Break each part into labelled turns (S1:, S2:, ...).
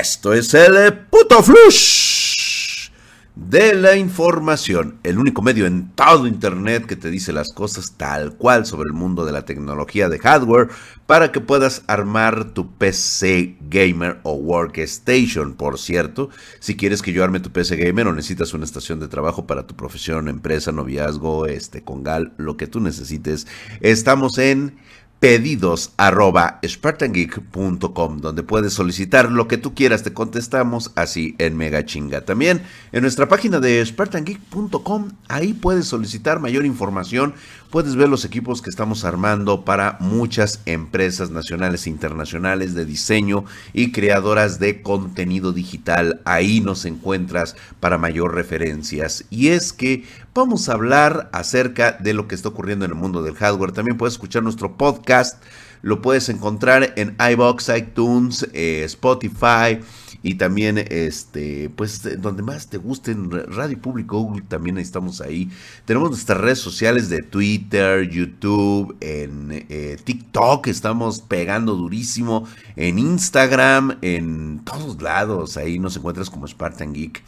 S1: Esto es el puto flush de la información, el único medio en todo Internet que te dice las cosas tal cual sobre el mundo de la tecnología de hardware para que puedas armar tu PC gamer o workstation. Por cierto, si quieres que yo arme tu PC gamer o necesitas una estación de trabajo para tu profesión, empresa, noviazgo, este, congal, lo que tú necesites, estamos en pedidos arroba spartangeek.com donde puedes solicitar lo que tú quieras, te contestamos así en mega chinga. También en nuestra página de spartangeek.com, ahí puedes solicitar mayor información, puedes ver los equipos que estamos armando para muchas empresas nacionales e internacionales de diseño y creadoras de contenido digital. Ahí nos encuentras para mayor referencias. Y es que vamos a hablar acerca de lo que está ocurriendo en el mundo del hardware. También puedes escuchar nuestro podcast. Lo puedes encontrar en iBox, iTunes, eh, Spotify y también este pues donde más te guste en Radio Público Google también estamos ahí. Tenemos nuestras redes sociales de Twitter YouTube en eh, TikTok estamos pegando durísimo en Instagram en todos lados ahí nos encuentras como Spartan Geek.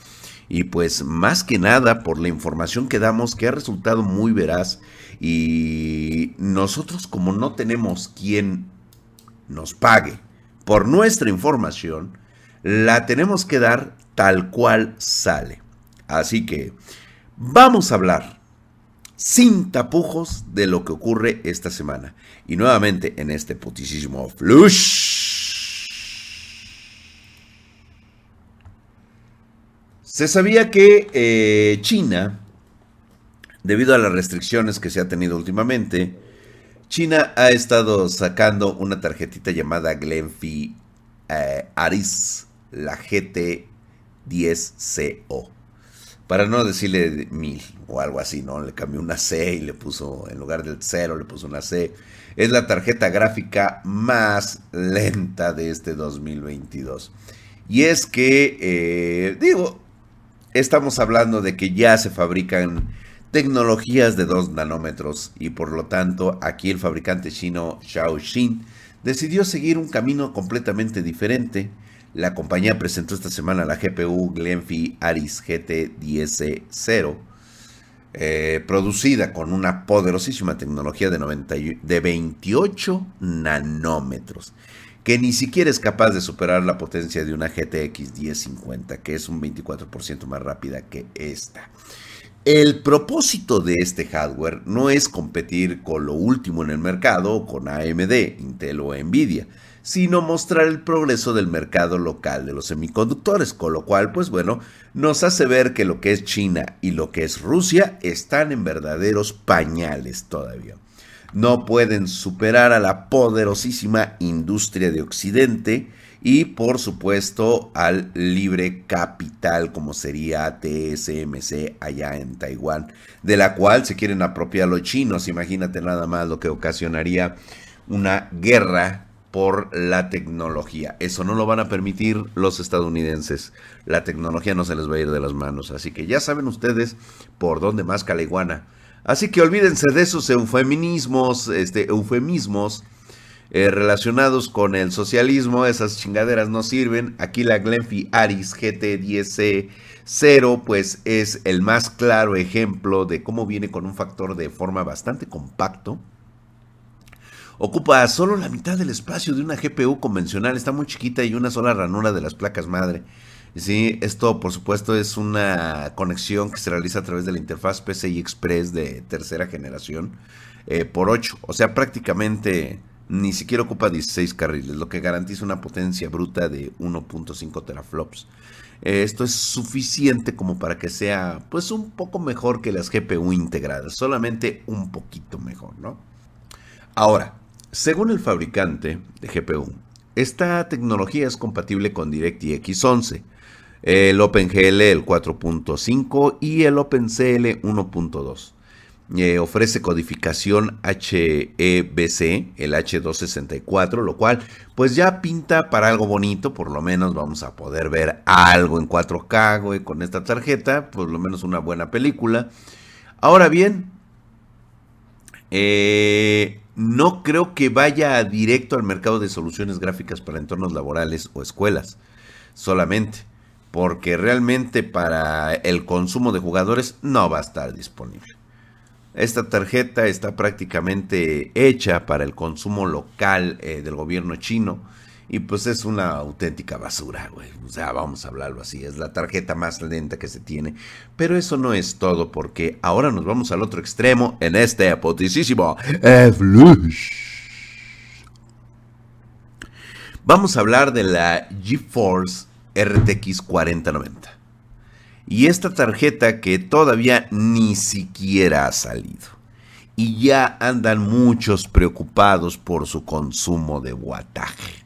S1: Y pues más que nada por la información que damos que ha resultado muy veraz y nosotros como no tenemos quien nos pague por nuestra información, la tenemos que dar tal cual sale. Así que vamos a hablar sin tapujos de lo que ocurre esta semana. Y nuevamente en este putisísimo flush Se sabía que eh, China, debido a las restricciones que se ha tenido últimamente, China ha estado sacando una tarjetita llamada Glenfie eh, Aris, la GT10CO. Para no decirle mil o algo así, ¿no? Le cambió una C y le puso, en lugar del cero, le puso una C. Es la tarjeta gráfica más lenta de este 2022. Y es que, eh, digo, estamos hablando de que ya se fabrican tecnologías de 2 nanómetros y por lo tanto aquí el fabricante chino Xiaoxin decidió seguir un camino completamente diferente. La compañía presentó esta semana la GPU Glenfie Aris GT10 eh, producida con una poderosísima tecnología de, de 28 nanómetros que ni siquiera es capaz de superar la potencia de una GTX 1050, que es un 24% más rápida que esta. El propósito de este hardware no es competir con lo último en el mercado, con AMD, Intel o Nvidia, sino mostrar el progreso del mercado local de los semiconductores, con lo cual, pues bueno, nos hace ver que lo que es China y lo que es Rusia están en verdaderos pañales todavía no pueden superar a la poderosísima industria de Occidente y por supuesto al libre capital como sería TSMC allá en Taiwán, de la cual se quieren apropiar los chinos. Imagínate nada más lo que ocasionaría una guerra por la tecnología. Eso no lo van a permitir los estadounidenses. La tecnología no se les va a ir de las manos. Así que ya saben ustedes por dónde más caliguana Así que olvídense de esos eufemismos, este, eufemismos eh, relacionados con el socialismo. Esas chingaderas no sirven. Aquí la Glenfie Aris GT10 0 pues es el más claro ejemplo de cómo viene con un factor de forma bastante compacto. Ocupa solo la mitad del espacio de una GPU convencional, está muy chiquita y una sola ranura de las placas madre. Sí, esto por supuesto es una conexión que se realiza a través de la interfaz PCI Express de tercera generación eh, por 8. O sea, prácticamente ni siquiera ocupa 16 carriles, lo que garantiza una potencia bruta de 1.5 teraflops. Eh, esto es suficiente como para que sea pues un poco mejor que las GPU integradas, solamente un poquito mejor, ¿no? Ahora, según el fabricante de GPU, esta tecnología es compatible con DirectX 11 el OpenGL el 4.5 y el OpenCL 1.2. Eh, ofrece codificación HEBC, el H264, lo cual pues ya pinta para algo bonito, por lo menos vamos a poder ver algo en 4K con esta tarjeta, por lo menos una buena película. Ahora bien, eh, no creo que vaya directo al mercado de soluciones gráficas para entornos laborales o escuelas solamente, porque realmente para el consumo de jugadores no va a estar disponible. Esta tarjeta está prácticamente hecha para el consumo local eh, del gobierno chino y pues es una auténtica basura, güey. O sea, vamos a hablarlo así. Es la tarjeta más lenta que se tiene. Pero eso no es todo porque ahora nos vamos al otro extremo en este apoticísimo Vamos a hablar de la GeForce RTX 4090. Y esta tarjeta que todavía ni siquiera ha salido. Y ya andan muchos preocupados por su consumo de wattaje.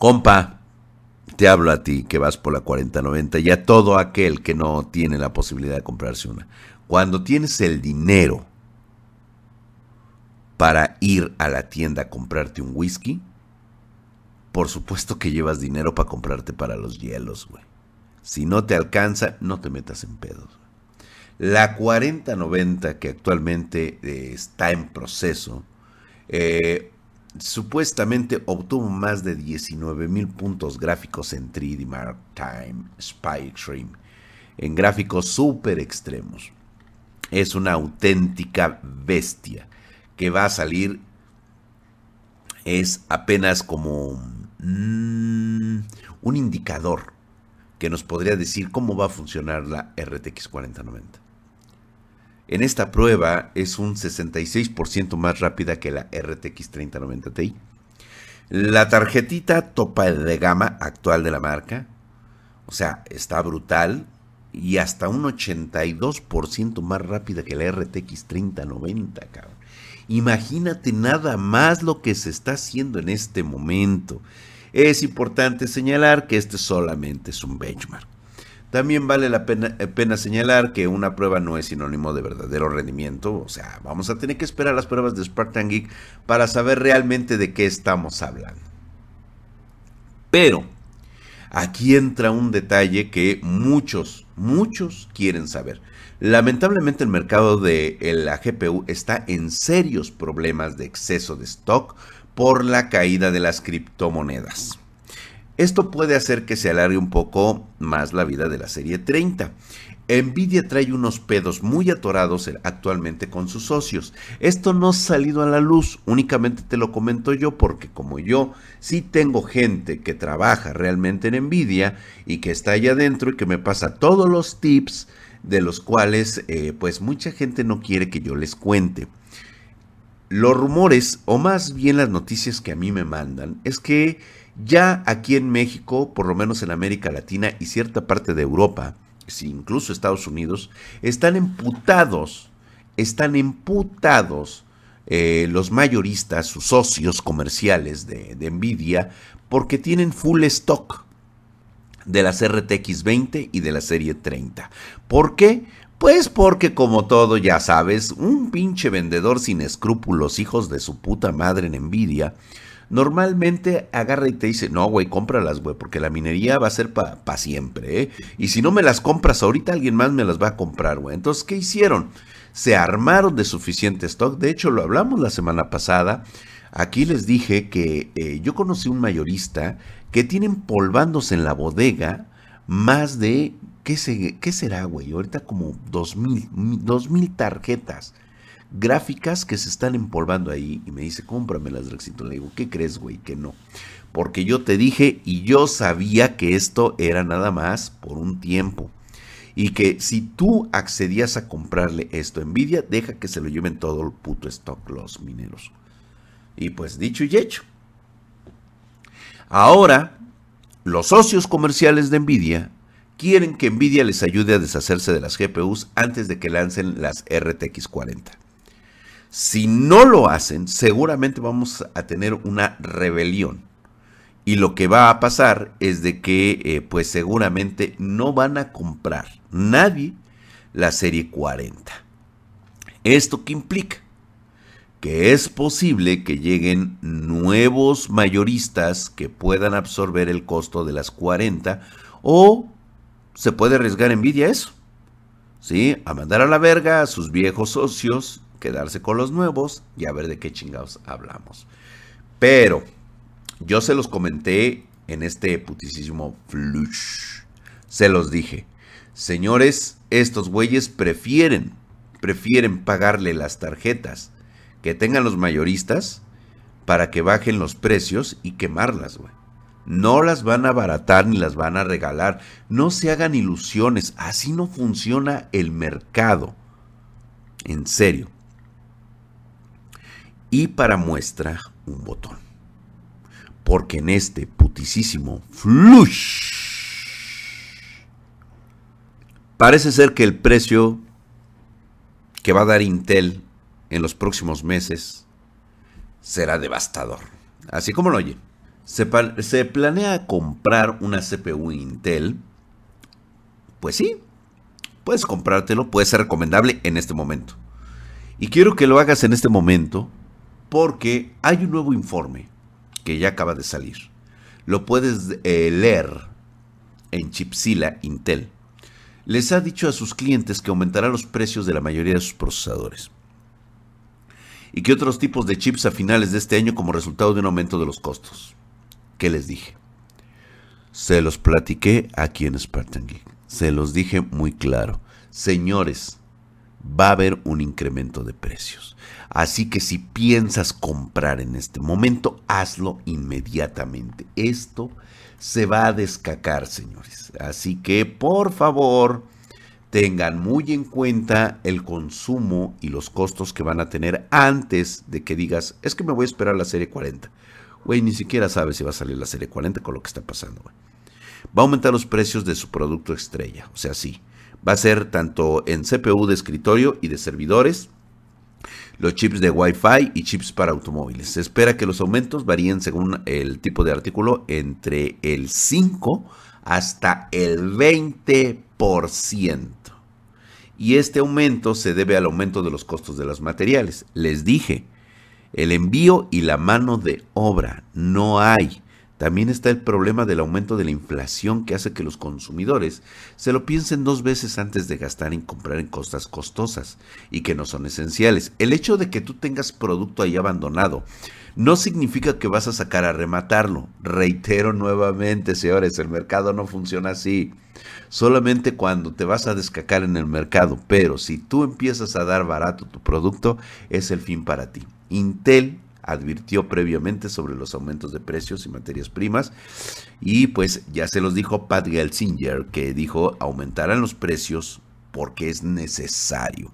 S1: Compa, te hablo a ti que vas por la 4090 y a todo aquel que no tiene la posibilidad de comprarse una. Cuando tienes el dinero para ir a la tienda a comprarte un whisky, por supuesto que llevas dinero para comprarte para los hielos, güey. Si no te alcanza, no te metas en pedos. La 4090 que actualmente eh, está en proceso, eh, supuestamente obtuvo más de 19 mil puntos gráficos en 3D Mark Time Spy Extreme, en gráficos súper extremos. Es una auténtica bestia que va a salir, es apenas como mm, un indicador que nos podría decir cómo va a funcionar la RTX 4090. En esta prueba es un 66% más rápida que la RTX 3090 Ti. La tarjetita topa de gama actual de la marca, o sea, está brutal y hasta un 82% más rápida que la RTX 3090, cabrón. Imagínate nada más lo que se está haciendo en este momento. Es importante señalar que este solamente es un benchmark. También vale la eh, pena, señalar que una prueba no es sinónimo de verdadero rendimiento, o sea, vamos a tener que esperar las pruebas de Spartan Geek para saber realmente de qué estamos hablando. Pero aquí entra un detalle que muchos, muchos quieren saber. Lamentablemente el mercado de la GPU está en serios problemas de exceso de stock por la caída de las criptomonedas. Esto puede hacer que se alargue un poco más la vida de la serie 30. Nvidia trae unos pedos muy atorados actualmente con sus socios. Esto no ha salido a la luz, únicamente te lo comento yo porque como yo sí tengo gente que trabaja realmente en Nvidia y que está allá adentro y que me pasa todos los tips de los cuales eh, pues mucha gente no quiere que yo les cuente. Los rumores, o más bien las noticias que a mí me mandan, es que ya aquí en México, por lo menos en América Latina y cierta parte de Europa, incluso Estados Unidos, están emputados, están emputados eh, los mayoristas, sus socios comerciales de, de Nvidia, porque tienen full stock de las RTX 20 y de la serie 30. ¿Por qué? Pues porque como todo ya sabes, un pinche vendedor sin escrúpulos, hijos de su puta madre en envidia, normalmente agarra y te dice, no, güey, cómpralas, güey, porque la minería va a ser para pa siempre, ¿eh? Y si no me las compras ahorita, alguien más me las va a comprar, güey. Entonces, ¿qué hicieron? Se armaron de suficiente stock, de hecho lo hablamos la semana pasada, aquí les dije que eh, yo conocí un mayorista que tiene empolvándose en la bodega más de ¿Qué, será, güey? Ahorita como 2000, 2000 tarjetas gráficas que se están empolvando ahí. Y me dice, cómpramelas, Drexito. Le digo, ¿qué crees, güey? Que no. Porque yo te dije y yo sabía que esto era nada más por un tiempo. Y que si tú accedías a comprarle esto a Nvidia, deja que se lo lleven todo el puto stock los mineros. Y pues dicho y hecho. Ahora, los socios comerciales de Nvidia quieren que Nvidia les ayude a deshacerse de las GPUs antes de que lancen las RTX 40. Si no lo hacen, seguramente vamos a tener una rebelión. Y lo que va a pasar es de que, eh, pues seguramente no van a comprar nadie la serie 40. ¿Esto qué implica? Que es posible que lleguen nuevos mayoristas que puedan absorber el costo de las 40 o se puede arriesgar envidia eso. ¿Sí? A mandar a la verga a sus viejos socios, quedarse con los nuevos y a ver de qué chingados hablamos. Pero yo se los comenté en este putisísimo flush. Se los dije. Señores, estos güeyes prefieren, prefieren pagarle las tarjetas que tengan los mayoristas para que bajen los precios y quemarlas, güey. No las van a abaratar ni las van a regalar. No se hagan ilusiones. Así no funciona el mercado. En serio. Y para muestra, un botón. Porque en este putisísimo flush parece ser que el precio que va a dar Intel en los próximos meses será devastador. Así como lo oye. Se, se, planea comprar una CPU Intel. Pues sí, puedes comprártelo, puede ser recomendable en este momento. Y quiero que lo hagas en este momento porque hay un nuevo informe que ya acaba de salir. Lo puedes eh, leer en Chipsila Intel. Les ha dicho a sus clientes que aumentará los precios de la mayoría de sus procesadores y que otros tipos de chips a finales de este año como resultado de un aumento de los costos. ¿Qué les dije? Se los platiqué aquí en Spartan Geek. Se los dije muy claro. Señores, va a haber un incremento de precios. Así que si piensas comprar en este momento, hazlo inmediatamente. Esto se va a descacar, señores. Así que, por favor, tengan muy en cuenta el consumo y los costos que van a tener antes de que digas, es que me voy a esperar la serie 40. Güey, ni siquiera sabes si va a salir la serie 40 con lo que está pasando. Va a aumentar los precios de su producto estrella. O sea, sí. Va a ser tanto en CPU de escritorio y de servidores, los chips de Wi-Fi y chips para automóviles. Se espera que los aumentos varíen según el tipo de artículo entre el 5 hasta el 20%. Y este aumento se debe al aumento de los costos de los materiales. Les dije, el envío y la mano de obra no hay. También está el problema del aumento de la inflación que hace que los consumidores se lo piensen dos veces antes de gastar en comprar en cosas costosas y que no son esenciales. El hecho de que tú tengas producto ahí abandonado no significa que vas a sacar a rematarlo. Reitero nuevamente, señores, el mercado no funciona así. Solamente cuando te vas a descacar en el mercado, pero si tú empiezas a dar barato tu producto, es el fin para ti. Intel advirtió previamente sobre los aumentos de precios y materias primas. Y pues ya se los dijo Pat Gelsinger, que dijo aumentarán los precios porque es necesario.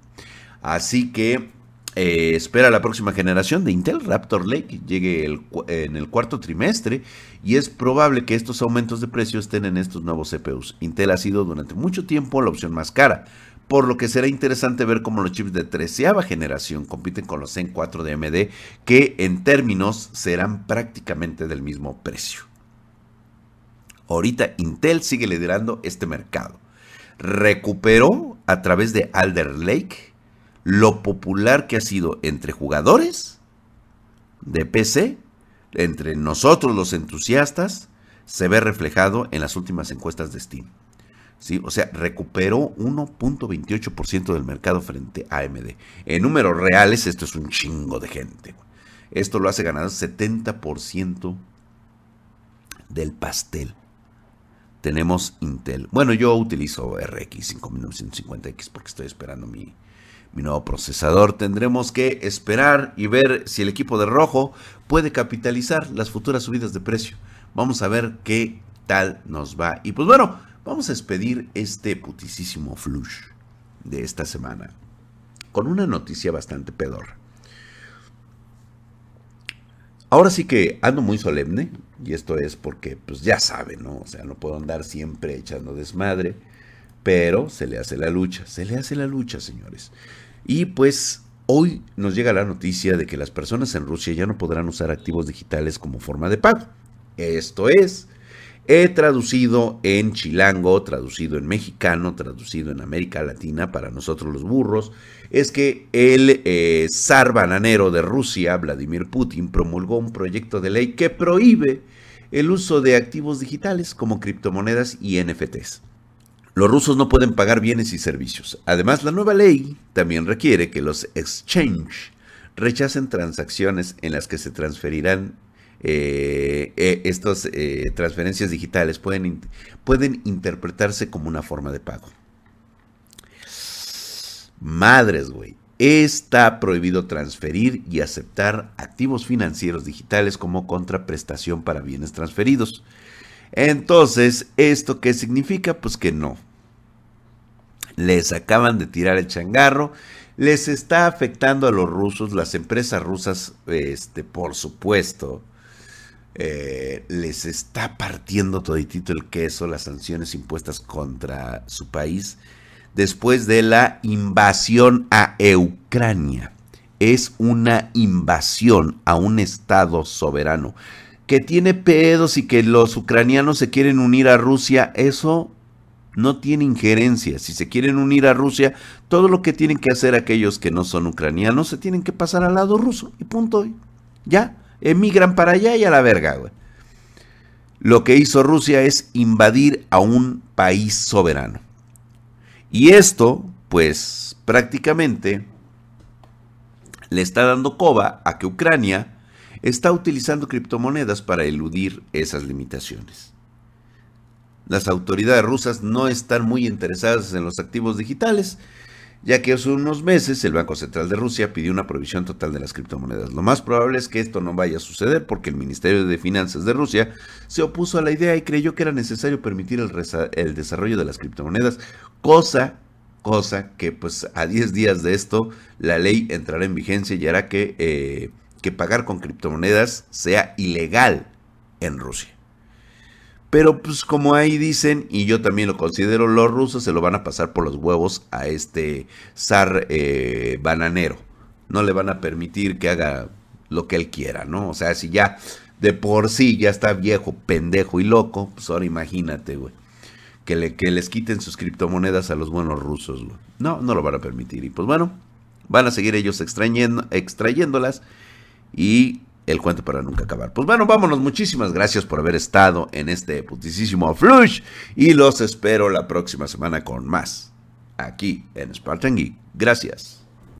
S1: Así que eh, espera la próxima generación de Intel Raptor Lake llegue en el cuarto trimestre y es probable que estos aumentos de precios estén en estos nuevos CPUs. Intel ha sido durante mucho tiempo la opción más cara, por lo que será interesante ver cómo los chips de treceava generación compiten con los Zen 4 de AMD, que en términos serán prácticamente del mismo precio. Ahorita Intel sigue liderando este mercado. Recuperó a través de Alder Lake lo popular que ha sido entre jugadores de PC, entre nosotros los entusiastas, se ve reflejado en las últimas encuestas de Steam. O sea, recuperó 1.28% del mercado frente a AMD. En números reales, esto es un chingo de gente. Esto lo hace ganar 70% del pastel. Tenemos Intel. Bueno, yo utilizo RX 5950X porque estoy esperando mi, mi nuevo procesador. Tendremos que esperar y ver si el equipo de rojo puede capitalizar las futuras subidas de precio. Vamos a ver qué tal nos va. Y pues bueno, Vamos a expedir este putisísimo flush de esta semana con una noticia bastante pedor. Ahora sí que ando muy solemne, y esto es porque, pues ya saben, ¿no? O sea, no puedo andar siempre echando desmadre, pero se le hace la lucha, se le hace la lucha, señores. Y pues hoy nos llega la noticia de que las personas en Rusia ya no podrán usar activos digitales como forma de pago. Esto es, He traducido en chilango, traducido en mexicano, traducido en América Latina para nosotros los burros, es que el eh, zar bananero de Rusia, Vladimir Putin, promulgó un proyecto de ley que prohíbe el uso de activos digitales como criptomonedas y NFTs. Los rusos no pueden pagar bienes y servicios. Además, la nueva ley también requiere que los exchange rechacen transacciones en las que se transferirán eh, eh, estas transferencias digitales pueden, pueden interpretarse como una forma de pago. Madres, güey. Está prohibido transferir y aceptar activos financieros digitales como contraprestación para bienes transferidos. Entonces, ¿esto qué significa? Pues que no. Les acaban de tirar el changarro. Les está afectando a los rusos, las empresas rusas, este, por supuesto, eh, les está partiendo toditito el queso las sanciones impuestas contra su país después de la invasión a Ucrania. Es una invasión a un Estado soberano que tiene pedos y que los ucranianos se quieren unir a Rusia. Eso no tiene injerencia. Si se quieren unir a Rusia, todo lo que tienen que hacer aquellos que no son ucranianos se tienen que pasar al lado ruso. Y punto. Ya, emigran para allá y a la verga, güey. Lo que hizo Rusia es invadir a un país soberano. Y esto, pues prácticamente le está dando coba a que Ucrania está utilizando criptomonedas para eludir esas limitaciones. Las autoridades rusas no están muy interesadas en los activos digitales, ya que hace unos meses el Banco Central de Rusia pidió una prohibición total de las criptomonedas. Lo más probable es que esto no vaya a suceder porque el Ministerio de Finanzas de Rusia se opuso a la idea y creyó que era necesario permitir el, desarrollo de las criptomonedas, cosa, cosa que pues a 10 días de esto la ley entrará en vigencia y hará que, eh, que pagar con criptomonedas sea ilegal en Rusia. Pero pues como ahí dicen, y yo también lo considero, los rusos se lo van a pasar por los huevos a este zar eh, bananero. No le van a permitir que haga lo que él quiera, ¿no? O sea, si ya de por sí ya está viejo, pendejo y loco, pues ahora imagínate, güey. Que, le, que les quiten sus criptomonedas a los buenos rusos, güey. No, no lo van a permitir. Y pues bueno, van a seguir ellos extrayendo, extrayéndolas y el cuento para nunca acabar. Pues bueno, vámonos. Muchísimas gracias por haber estado en este putisísimo flush. Y los espero la próxima semana con más. Aquí en Spartan Geek. Gracias.